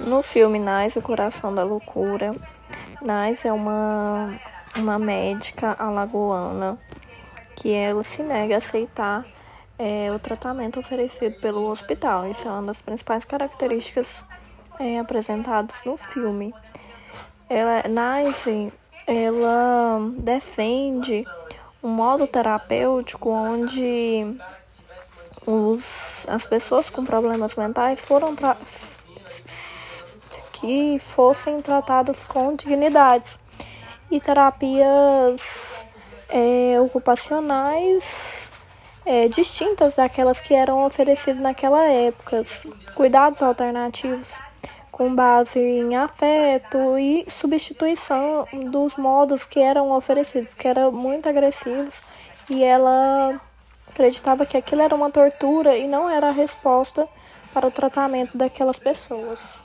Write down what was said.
No filme Nais, o Coração da Loucura, Nais é uma, uma médica alagoana que ela se nega a aceitar é, o tratamento oferecido pelo hospital. Isso é uma das principais características é, apresentadas no filme. Ela, Nice, ela defende um modo terapêutico onde os, as pessoas com problemas mentais foram que fossem tratadas com dignidades e terapias é, ocupacionais é, distintas daquelas que eram oferecidas naquela época, cuidados alternativos com base em afeto e substituição dos modos que eram oferecidos, que eram muito agressivos, e ela acreditava que aquilo era uma tortura e não era a resposta para o tratamento daquelas pessoas.